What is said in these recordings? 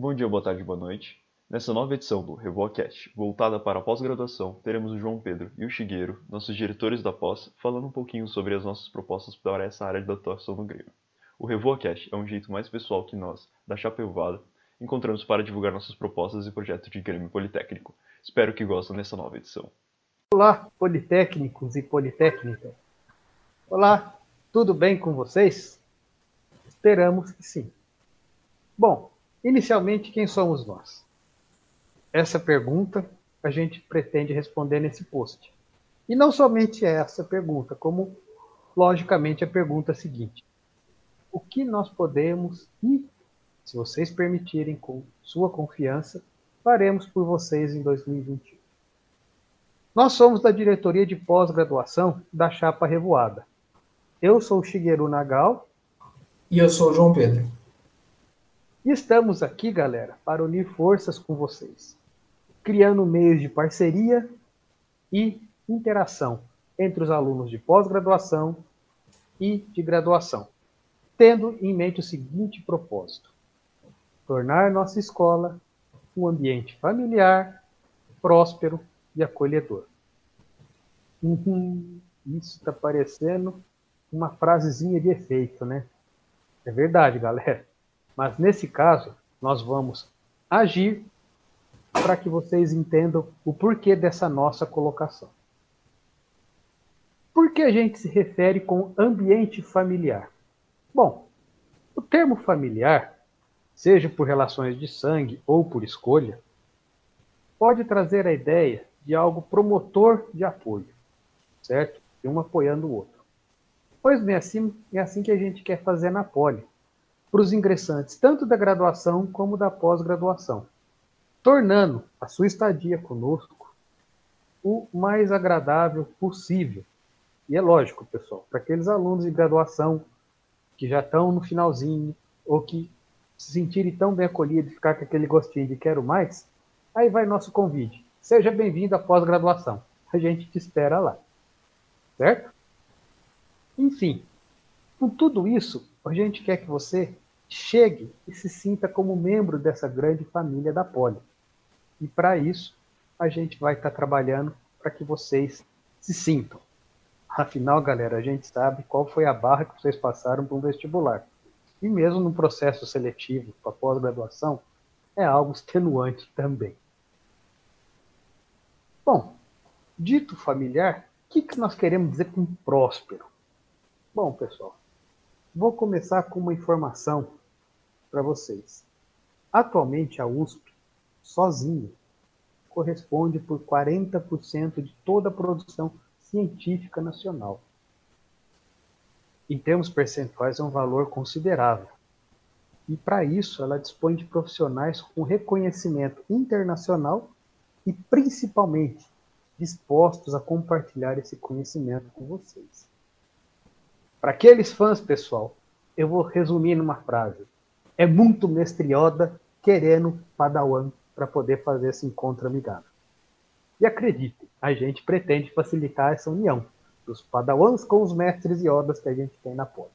Bom dia, boa tarde, boa noite. Nessa nova edição do RevoaCast, voltada para a pós-graduação, teremos o João Pedro e o Shigeru, nossos diretores da pós, falando um pouquinho sobre as nossas propostas para essa área de atuação no Grêmio. O RevoaCast é um jeito mais pessoal que nós, da Chapevada, encontramos para divulgar nossas propostas e projetos de Grêmio Politécnico. Espero que gostem dessa nova edição. Olá, politécnicos e politécnicas. Olá, tudo bem com vocês? Esperamos que sim. Bom, inicialmente, quem somos nós? Essa pergunta a gente pretende responder nesse post. E não somente essa pergunta, como, logicamente, a pergunta seguinte: O que nós podemos e, se vocês permitirem, com sua confiança, faremos por vocês em 2021? Nós somos da diretoria de pós-graduação da Chapa Revoada. Eu sou Shigeru Nagal. E eu sou o João Pedro. E estamos aqui, galera, para unir forças com vocês, criando meios de parceria e interação entre os alunos de pós-graduação e de graduação, tendo em mente o seguinte propósito: tornar nossa escola um ambiente familiar, próspero e acolhedor. Uhum, isso está parecendo uma frasezinha de efeito, né? É verdade, galera. Mas nesse caso, nós vamos agir para que vocês entendam o porquê dessa nossa colocação. Por que a gente se refere com ambiente familiar? Bom, o termo familiar, seja por relações de sangue ou por escolha, pode trazer a ideia de algo promotor de apoio, certo? De um apoiando o outro. Pois bem, assim, é assim que a gente quer fazer na Poli, para os ingressantes, tanto da graduação como da pós-graduação, tornando a sua estadia conosco o mais agradável possível. E é lógico, pessoal, para aqueles alunos de graduação que já estão no finalzinho, ou que se sentirem tão bem acolhidos e ficar com aquele gostinho de quero mais, aí vai nosso convite. Seja bem-vindo à pós-graduação. A gente te espera lá. Certo? Enfim, com tudo isso, a gente quer que você chegue e se sinta como membro dessa grande família da Poli. E para isso, a gente vai estar tá trabalhando para que vocês se sintam. Afinal, galera, a gente sabe qual foi a barra que vocês passaram para um vestibular. E mesmo no processo seletivo para pós-graduação, é algo extenuante também. Bom, dito familiar, o que, que nós queremos dizer com próspero? Bom, pessoal, vou começar com uma informação para vocês. Atualmente, a USP, sozinha, corresponde por 40% de toda a produção científica nacional. Em termos percentuais, é um valor considerável. E para isso, ela dispõe de profissionais com reconhecimento internacional e, principalmente, dispostos a compartilhar esse conhecimento com vocês. Para aqueles fãs, pessoal, eu vou resumir numa frase. É muito mestre Yoda querendo Padawan para poder fazer esse encontro amigável. E acreditem, a gente pretende facilitar essa união dos Padawans com os mestres Yodas que a gente tem na pós.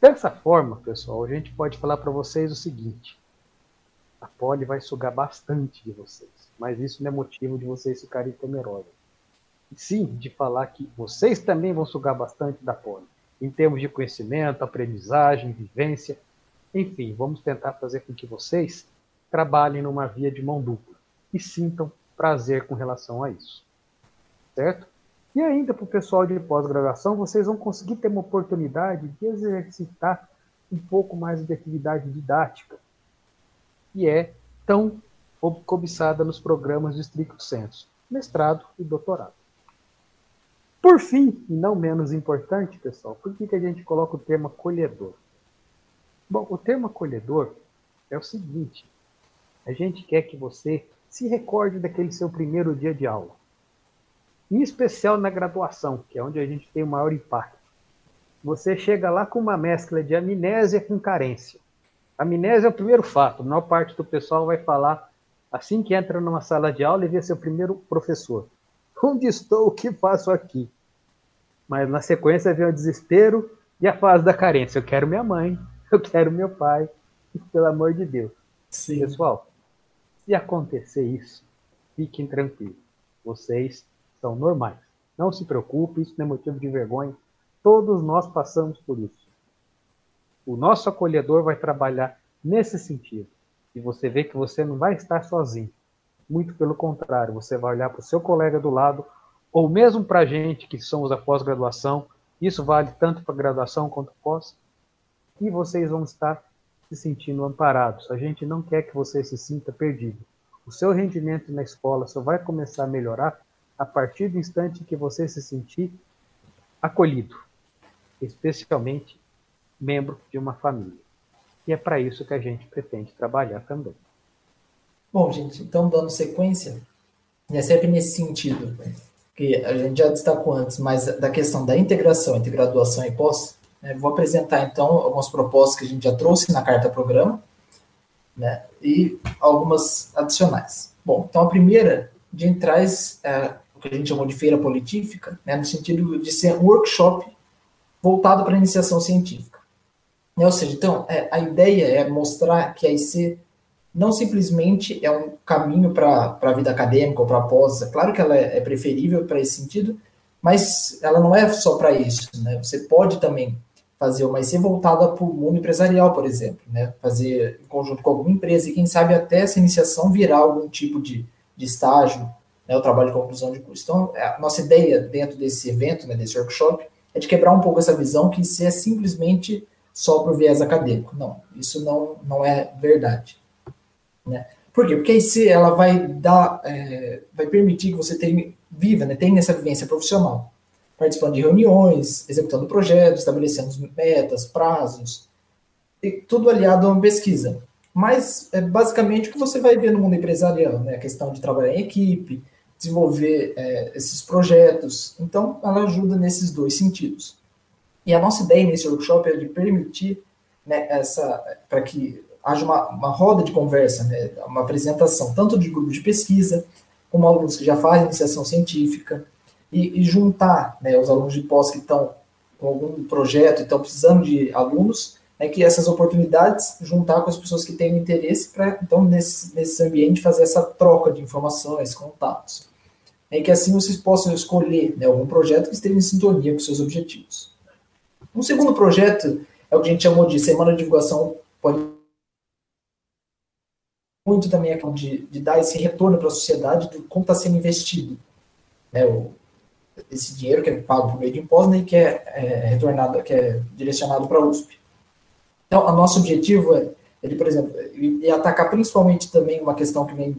Dessa forma, pessoal, a gente pode falar para vocês o seguinte: a Poli vai sugar bastante de vocês, mas isso não é motivo de vocês ficarem temerosos sim de falar que vocês também vão sugar bastante da poli, em termos de conhecimento, aprendizagem, vivência, enfim, vamos tentar fazer com que vocês trabalhem numa via de mão dupla e sintam prazer com relação a isso. Certo? E ainda para o pessoal de pós-graduação, vocês vão conseguir ter uma oportunidade de exercitar um pouco mais de atividade didática, que é tão cobiçada nos programas de estricto senso, mestrado e doutorado. Por fim, e não menos importante, pessoal, por que, que a gente coloca o termo acolhedor? Bom, o termo acolhedor é o seguinte: a gente quer que você se recorde daquele seu primeiro dia de aula. Em especial na graduação, que é onde a gente tem o maior impacto. Você chega lá com uma mescla de amnésia com carência. Amnésia é o primeiro fato. A maior parte do pessoal vai falar assim que entra numa sala de aula e vê seu primeiro professor. Onde estou? O que faço aqui? Mas na sequência vem o desespero e a fase da carência. Eu quero minha mãe, eu quero meu pai, pelo amor de Deus. Sim. Pessoal, se acontecer isso, fiquem tranquilos. Vocês são normais. Não se preocupe, isso não é motivo de vergonha. Todos nós passamos por isso. O nosso acolhedor vai trabalhar nesse sentido. E você vê que você não vai estar sozinho. Muito pelo contrário, você vai olhar para o seu colega do lado, ou mesmo para a gente que somos a pós-graduação, isso vale tanto para graduação quanto pós, e vocês vão estar se sentindo amparados. A gente não quer que você se sinta perdido. O seu rendimento na escola só vai começar a melhorar a partir do instante que você se sentir acolhido, especialmente membro de uma família. E é para isso que a gente pretende trabalhar também. Bom, gente, então dando sequência, é sempre nesse sentido que a gente já destacou antes, mas da questão da integração entre graduação e pós, né, vou apresentar então algumas propostas que a gente já trouxe na carta programa, né, e algumas adicionais. Bom, então a primeira, a gente é, o que a gente chamou de feira politífica, né, no sentido de ser um workshop voltado para a iniciação científica. Né, ou seja, então, é, a ideia é mostrar que a IC não simplesmente é um caminho para a vida acadêmica ou para a pós, é claro que ela é, é preferível para esse sentido, mas ela não é só para isso, né? Você pode também fazer uma IC voltada para o mundo empresarial, por exemplo, né? Fazer em conjunto com alguma empresa e quem sabe até essa iniciação virar algum tipo de, de estágio, né? O trabalho de conclusão de curso. Então, a nossa ideia dentro desse evento, né? Desse workshop, é de quebrar um pouco essa visão que IC é simplesmente só para o viés acadêmico. Não, isso não, não é verdade. Né? Por quê? Porque a IC ela vai dar, é, vai permitir que você tenha, viva, né, tenha essa vivência profissional, participando de reuniões, executando projetos, estabelecendo metas, prazos, tudo aliado a uma pesquisa. Mas é basicamente o que você vai ver no mundo empresarial, né? a questão de trabalhar em equipe, desenvolver é, esses projetos. Então, ela ajuda nesses dois sentidos. E a nossa ideia nesse workshop é de permitir né, essa, para que haja uma, uma roda de conversa, né, uma apresentação, tanto de grupo de pesquisa, como alunos que já fazem iniciação científica, e, e juntar né, os alunos de pós que estão com algum projeto e estão precisando de alunos, né, que essas oportunidades juntar com as pessoas que têm interesse para, então, nesse, nesse ambiente, fazer essa troca de informações, contatos. E que assim vocês possam escolher né, algum projeto que esteja em sintonia com seus objetivos. Um segundo projeto é o que a gente chamou de Semana de Divulgação muito também é de, de dar esse retorno para a sociedade do como está sendo investido. Né, o, esse dinheiro que é pago por meio de impostos né, e que é, é, retornado, que é direcionado para a USP. Então, o nosso objetivo é, ele, por exemplo, e atacar principalmente também uma questão que vem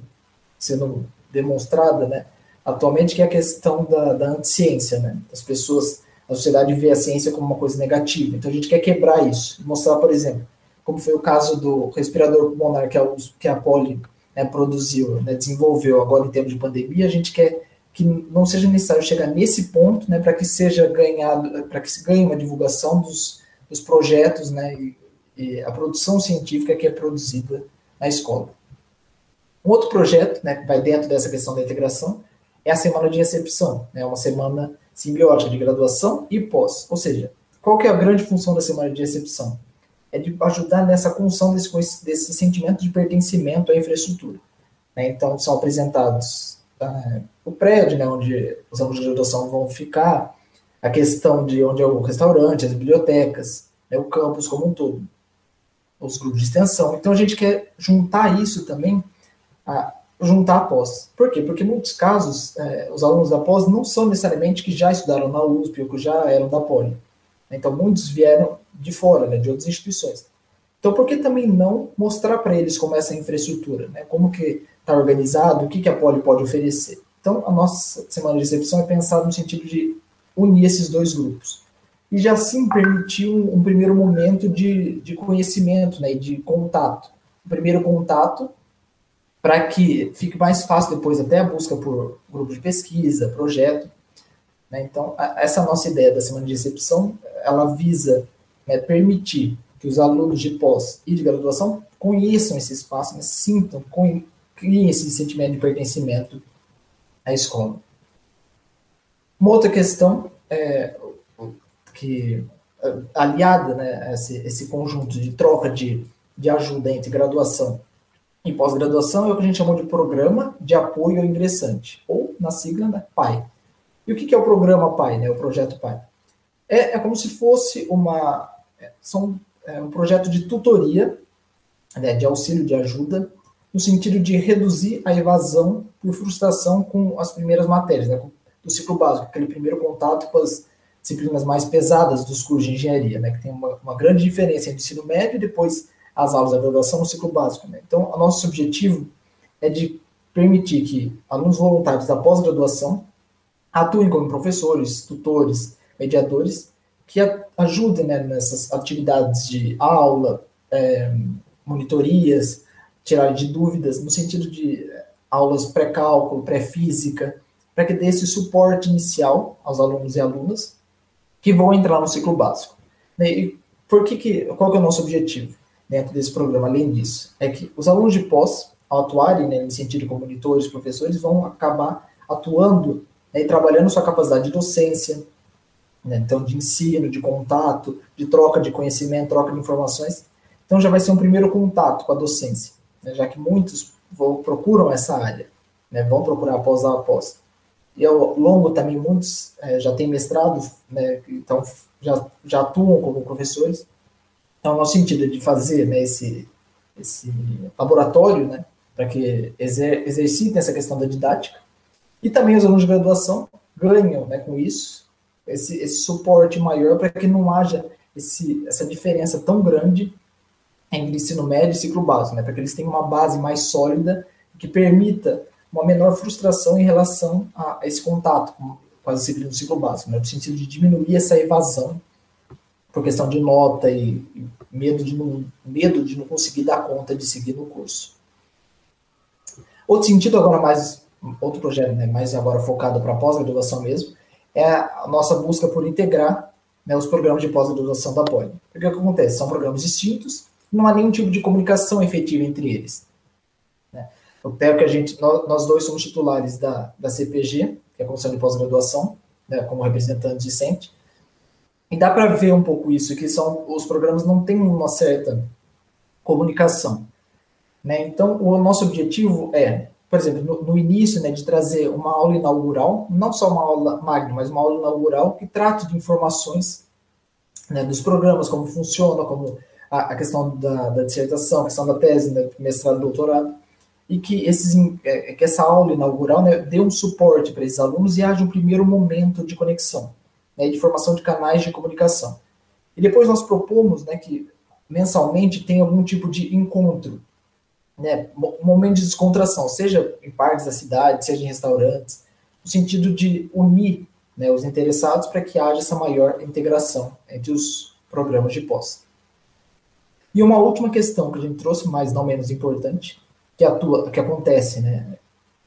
sendo demonstrada, né, atualmente, que é a questão da, da anticiência, né, as pessoas, a sociedade vê a ciência como uma coisa negativa. Então, a gente quer quebrar isso, mostrar, por exemplo, como foi o caso do respirador pulmonar que a, que a Poli né, produziu, né, desenvolveu agora em termos de pandemia, a gente quer que não seja necessário chegar nesse ponto, né, para que seja ganhado, para que se ganhe uma divulgação dos, dos projetos, né, e, e, a produção científica que é produzida na escola. Um outro projeto, né, que vai dentro dessa questão da integração, é a semana de recepção, né, uma semana simbiótica de graduação e pós, ou seja, qual que é a grande função da semana de recepção? É de ajudar nessa construção desse, desse sentimento de pertencimento à infraestrutura. Né? Então, são apresentados uh, o prédio, né, onde os alunos de graduação vão ficar, a questão de onde é o restaurante, as bibliotecas, né, o campus como um todo, os grupos de extensão. Então, a gente quer juntar isso também, a, juntar a pós. Por quê? Porque, em muitos casos, eh, os alunos da pós não são necessariamente que já estudaram na USP ou que já eram da Poli. Então, muitos vieram de fora, né, de outras instituições. Então, por que também não mostrar para eles como é essa infraestrutura, né? como que está organizado, o que, que a Poli pode oferecer? Então, a nossa semana de recepção é pensada no sentido de unir esses dois grupos. E já sim permitir um, um primeiro momento de, de conhecimento né, de contato. O primeiro contato para que fique mais fácil depois até a busca por grupo de pesquisa, projeto. Né? Então, a, essa nossa ideia da semana de recepção, ela visa é permitir que os alunos de pós e de graduação conheçam esse espaço, né, sintam, criem esse sentimento de pertencimento à escola. Uma outra questão é, que aliada né, a esse, esse conjunto de troca de, de ajuda entre graduação em pós-graduação é o que a gente chamou de Programa de Apoio ao Ingressante, ou na sigla né, PAI. E o que é o Programa PAI, né, o Projeto PAI? É, é como se fosse uma, é, são, é um projeto de tutoria, né, de auxílio, de ajuda, no sentido de reduzir a evasão por frustração com as primeiras matérias, né, do ciclo básico, aquele primeiro contato com as disciplinas mais pesadas dos cursos de engenharia, né, que tem uma, uma grande diferença entre o ensino médio e depois as aulas da graduação no ciclo básico. Né? Então, o nosso objetivo é de permitir que alunos voluntários da pós-graduação atuem como professores, tutores, mediadores, que ajudem né, nessas atividades de aula, é, monitorias, tirar de dúvidas, no sentido de é, aulas pré-cálculo, pré-física, para que dê esse suporte inicial aos alunos e alunas que vão entrar no ciclo básico. E por que, que qual que é o nosso objetivo? dentro desse programa, além disso, é que os alunos de pós, ao atuarem né, em sentido como monitores, professores, vão acabar atuando né, e trabalhando sua capacidade de docência, né, então de ensino, de contato, de troca de conhecimento, troca de informações. Então já vai ser um primeiro contato com a docência, né, já que muitos vão, procuram essa área, né, vão procurar após a após. E ao longo também muitos é, já têm mestrado, né, então já, já atuam como professores, então, no sentido de fazer né, esse, esse laboratório, né, para que exer exercitem essa questão da didática, e também os alunos de graduação ganham com isso esse, esse suporte maior para que não haja esse, essa diferença tão grande entre ensino médio e ciclo básico, né, para que eles tenham uma base mais sólida que permita uma menor frustração em relação a esse contato com, com as disciplinas do ciclo básico, né, no sentido de diminuir essa evasão por questão de nota e, medo de não, medo de não conseguir dar conta de seguir no curso. Outro sentido agora mais outro projeto, né, mais agora focado para pós-graduação mesmo, é a nossa busca por integrar né, os programas de pós-graduação da Poli. O que acontece? São programas distintos, não há nenhum tipo de comunicação efetiva entre eles. Né? Eu pego que a gente, nós dois somos titulares da, da CPG, que é a Comissão de Pós-Graduação, né, como representante discente, e dá para ver um pouco isso, que são os programas não têm uma certa comunicação. Né? Então, o nosso objetivo é, por exemplo, no, no, início, né, de trazer uma aula inaugural, não só uma aula magna, mas uma aula inaugural que trate de informações né, dos programas, como funciona, como a, a questão da, da, dissertação, a questão da tese, né, mestrado, doutorado, e que, esses, é, que essa aula inaugural né, dê um suporte para esses alunos e haja um primeiro momento de conexão né, de formação de canais de comunicação. E depois nós propomos né, que mensalmente tem algum tipo de encontro, né, momento de descontração, seja em parques da cidade, seja em restaurantes, no sentido de unir né, os interessados para que haja essa maior integração entre os programas de pós. E uma última questão que a gente trouxe, mas não menos importante, que atua, que acontece, né,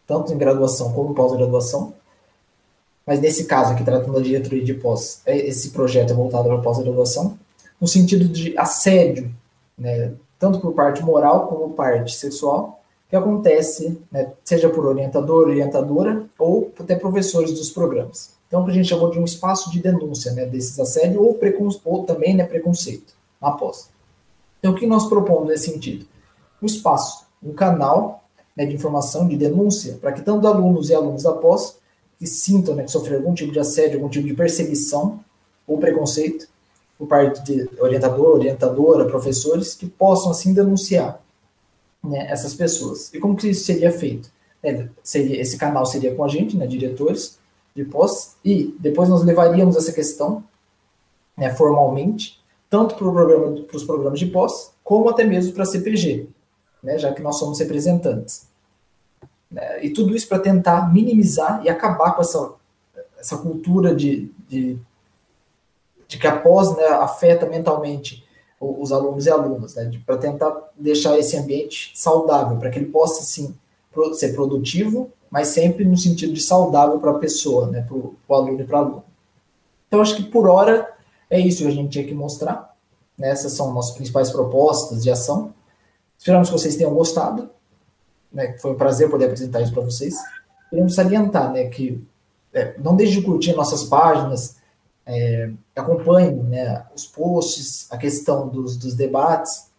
tanto em graduação como pós-graduação, mas nesse caso aqui, tratando da diretoria de pós, é, esse projeto é voltado para pós-graduação, no sentido de assédio, né, tanto por parte moral como parte sexual, que acontece, né, seja por orientador, orientadora, ou até professores dos programas. Então, o que a gente chamou de um espaço de denúncia né, desses assédios ou, ou também né, preconceito na pós. Então, o que nós propomos nesse sentido? Um espaço, um canal né, de informação, de denúncia, para que tanto alunos e alunos da pós que sintam né, que sofreram algum tipo de assédio, algum tipo de perseguição ou preconceito por parte de orientador, orientadora, professores, que possam assim denunciar né, essas pessoas. E como que isso seria feito? É, seria, esse canal seria com a gente, né, diretores de pós, e depois nós levaríamos essa questão né, formalmente, tanto para programa, os programas de pós, como até mesmo para a CPG, né, já que nós somos representantes. Né? E tudo isso para tentar minimizar e acabar com essa, essa cultura de, de, de que após né, afeta mentalmente os alunos e alunas, né, para tentar deixar esse ambiente saudável, para que ele possa, sim, ser produtivo, mas sempre no sentido de saudável para a pessoa, né, para o aluno e para a aluna. Então, acho que por hora é isso que a gente tinha que mostrar. Né, essas são nossas principais propostas de ação. Esperamos que vocês tenham gostado né, foi um prazer poder apresentar isso para vocês. Queremos salientar né, que é, não deixe de curtir nossas páginas, é, acompanhe né, os posts, a questão dos, dos debates,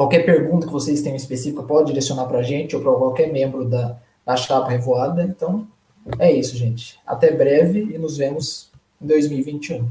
Qualquer pergunta que vocês tenham específica pode direcionar para a gente ou para qualquer membro da, da chapa revoada. Então, é isso, gente. Até breve e nos vemos em 2021.